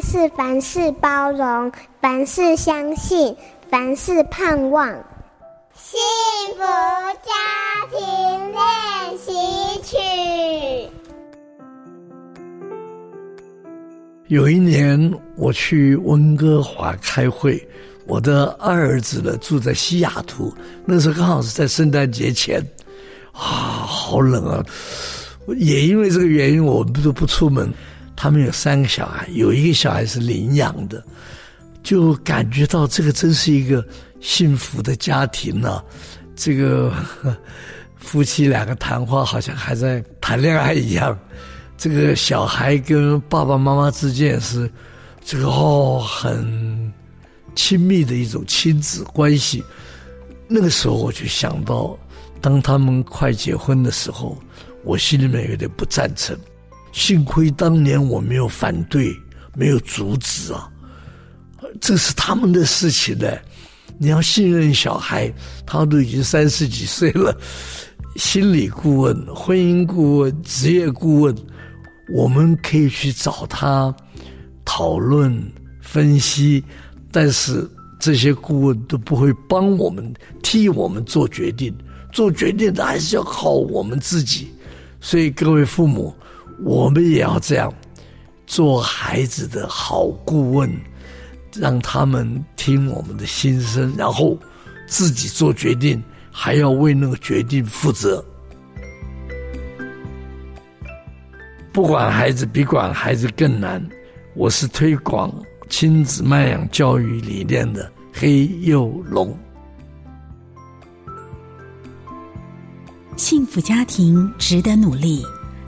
是凡事包容，凡事相信，凡事盼望。幸福家庭练习曲。有一年我去温哥华开会，我的二儿子呢住在西雅图，那时候刚好是在圣诞节前，啊，好冷啊！也因为这个原因，我们都不出门。他们有三个小孩，有一个小孩是领养的，就感觉到这个真是一个幸福的家庭呢、这个夫妻两个谈话好像还在谈恋爱一样。这个小孩跟爸爸妈妈之间是这个哦很亲密的一种亲子关系。那个时候我就想到，当他们快结婚的时候，我心里面有点不赞成。幸亏当年我没有反对，没有阻止啊！这是他们的事情呢。你要信任小孩，他都已经三十几岁了，心理顾问、婚姻顾问、职业顾问，我们可以去找他讨论、分析，但是这些顾问都不会帮我们、替我们做决定。做决定的还是要靠我们自己。所以各位父母。我们也要这样，做孩子的好顾问，让他们听我们的心声，然后自己做决定，还要为那个决定负责。不管孩子比管孩子更难。我是推广亲子慢养教育理念的黑幼龙。幸福家庭值得努力。